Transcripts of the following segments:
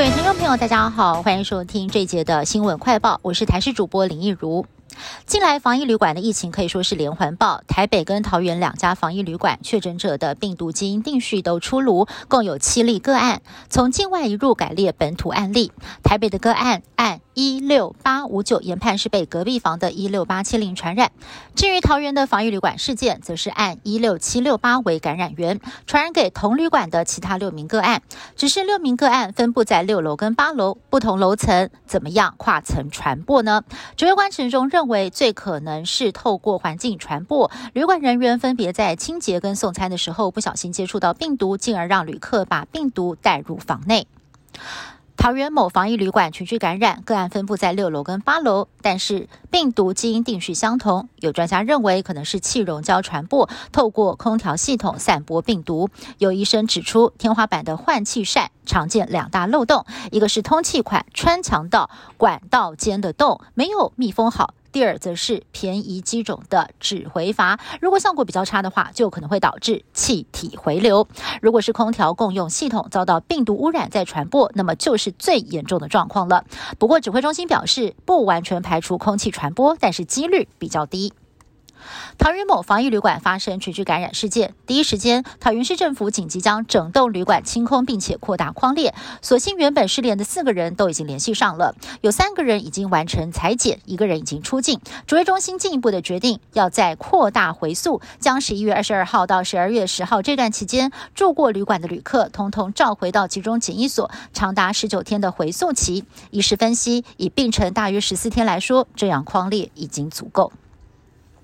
各位听众朋友，大家好，欢迎收听这一节的新闻快报，我是台视主播林奕如。近来防疫旅馆的疫情可以说是连环爆，台北跟桃园两家防疫旅馆确诊者的病毒基因定序都出炉，共有七例个案，从境外一入改列本土案例。台北的个案按一六八五九研判是被隔壁房的一六八七零传染，至于桃园的防疫旅馆事件，则是按一六七六八为感染源，传染给同旅馆的其他六名个案，只是六名个案分布在六楼跟八楼不同楼层，怎么样跨层传播呢？指挥官陈中认为。最可能是透过环境传播，旅馆人员分别在清洁跟送餐的时候不小心接触到病毒，进而让旅客把病毒带入房内。桃园某防疫旅馆群聚感染个案分布在六楼跟八楼，但是病毒基因定序相同。有专家认为可能是气溶胶传播，透过空调系统散播病毒。有医生指出，天花板的换气扇常见两大漏洞，一个是通气管穿墙到管道间的洞没有密封好。第二，则是便宜机种的止回阀，如果效果比较差的话，就可能会导致气体回流。如果是空调共用系统遭到病毒污染再传播，那么就是最严重的状况了。不过，指挥中心表示，不完全排除空气传播，但是几率比较低。桃园某防疫旅馆发生群聚感染事件，第一时间，桃园市政府紧急将整栋旅馆清空，并且扩大框列。所幸原本失联的四个人都已经联系上了，有三个人已经完成裁剪，一个人已经出境。指挥中心进一步的决定，要再扩大回溯，将十一月二十二号到十二月十号这段期间住过旅馆的旅客，通通召回到集中检疫所，长达十九天的回溯期。医师分析，以病程大约十四天来说，这样框列已经足够。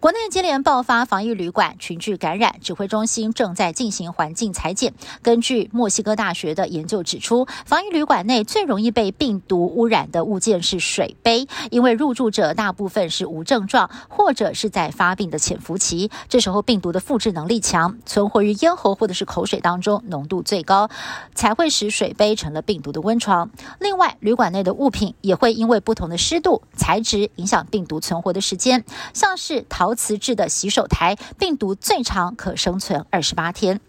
国内接连爆发防疫旅馆群聚感染，指挥中心正在进行环境裁剪。根据墨西哥大学的研究指出，防疫旅馆内最容易被病毒污染的物件是水杯，因为入住者大部分是无症状或者是在发病的潜伏期，这时候病毒的复制能力强，存活于咽喉或者是口水当中，浓度最高，才会使水杯成了病毒的温床。另外，旅馆内的物品也会因为不同的湿度、材质影响病毒存活的时间，像是陶。陶瓷制的洗手台，病毒最长可生存二十八天。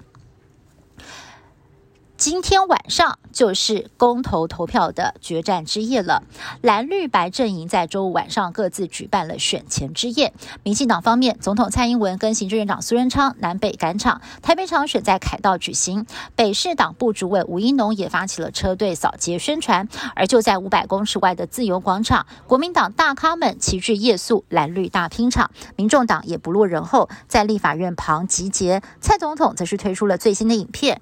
今天晚上就是公投投票的决战之夜了。蓝绿白阵营在周五晚上各自举办了选前之夜。民进党方面，总统蔡英文跟行政院长苏贞昌南北赶场，台北场选在凯道举行。北市党部主委吴一农也发起了车队扫街宣传。而就在五百公尺外的自由广场，国民党大咖们齐聚夜宿蓝绿大拼场，民众党也不落人后，在立法院旁集结。蔡总统则是推出了最新的影片。